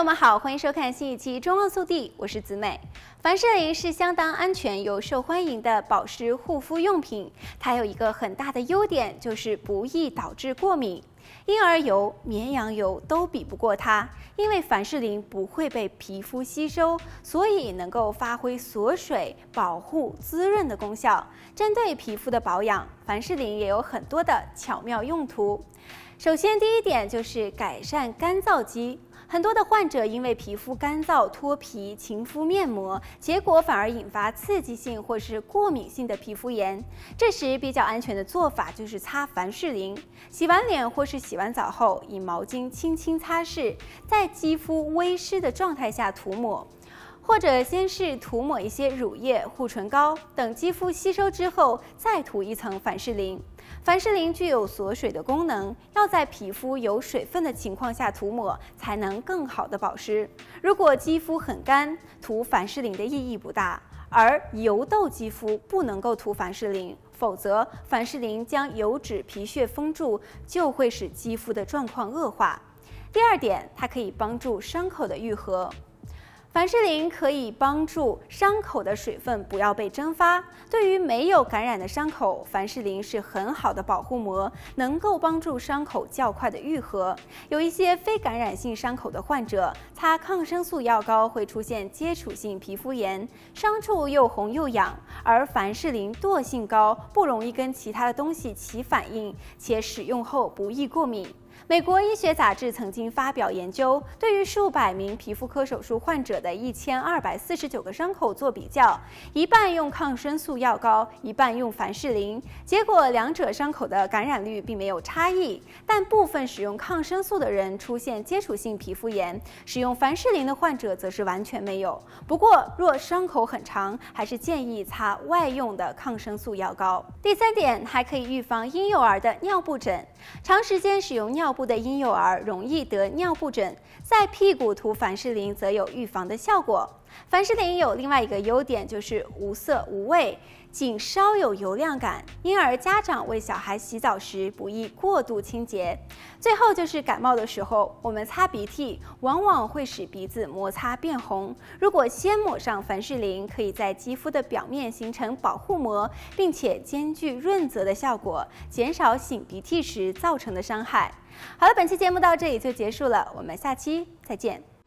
朋友们好，欢迎收看新一期《中澳速递》，我是子美。凡士林是相当安全又受欢迎的保湿护肤用品，它有一个很大的优点，就是不易导致过敏。婴儿油、绵羊油都比不过它，因为凡士林不会被皮肤吸收，所以能够发挥锁水、保护、滋润的功效。针对皮肤的保养，凡士林也有很多的巧妙用途。首先，第一点就是改善干燥肌。很多的患者因为皮肤干燥脱皮，勤敷面膜，结果反而引发刺激性或是过敏性的皮肤炎。这时比较安全的做法就是擦凡士林，洗完脸或是洗完澡后，以毛巾轻轻擦拭，在肌肤微湿的状态下涂抹。或者先是涂抹一些乳液、护唇膏，等肌肤吸收之后，再涂一层凡士林。凡士林具有锁水的功能，要在皮肤有水分的情况下涂抹，才能更好的保湿。如果肌肤很干，涂凡士林的意义不大。而油痘肌肤不能够涂凡士林，否则凡士林将油脂皮屑封住，就会使肌肤的状况恶化。第二点，它可以帮助伤口的愈合。凡士林可以帮助伤口的水分不要被蒸发。对于没有感染的伤口，凡士林是很好的保护膜，能够帮助伤口较快的愈合。有一些非感染性伤口的患者，擦抗生素药膏会出现接触性皮肤炎，伤处又红又痒。而凡士林惰性高，不容易跟其他的东西起反应，且使用后不易过敏。美国医学杂志曾经发表研究，对于数百名皮肤科手术患者的一千二百四十九个伤口做比较，一半用抗生素药膏，一半用凡士林，结果两者伤口的感染率并没有差异，但部分使用抗生素的人出现接触性皮肤炎，使用凡士林的患者则是完全没有。不过，若伤口很长，还是建议擦外用的抗生素药膏。第三点，还可以预防婴幼儿的尿布疹，长时间使用尿尿布。的婴幼儿容易得尿布疹，在屁股涂凡士林则有预防的效果。凡士林有另外一个优点，就是无色无味，仅稍有油亮感，因而家长为小孩洗澡时不宜过度清洁。最后就是感冒的时候，我们擦鼻涕往往会使鼻子摩擦变红。如果先抹上凡士林，可以在肌肤的表面形成保护膜，并且兼具润泽的效果，减少擤鼻涕时造成的伤害。好了，本期节目到这里就结束了，我们下期再见。